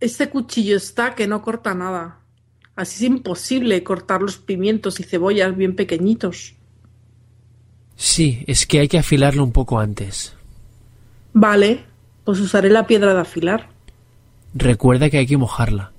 Este cuchillo está que no corta nada. Así es imposible cortar los pimientos y cebollas bien pequeñitos. Sí, es que hay que afilarlo un poco antes. Vale, pues usaré la piedra de afilar. Recuerda que hay que mojarla.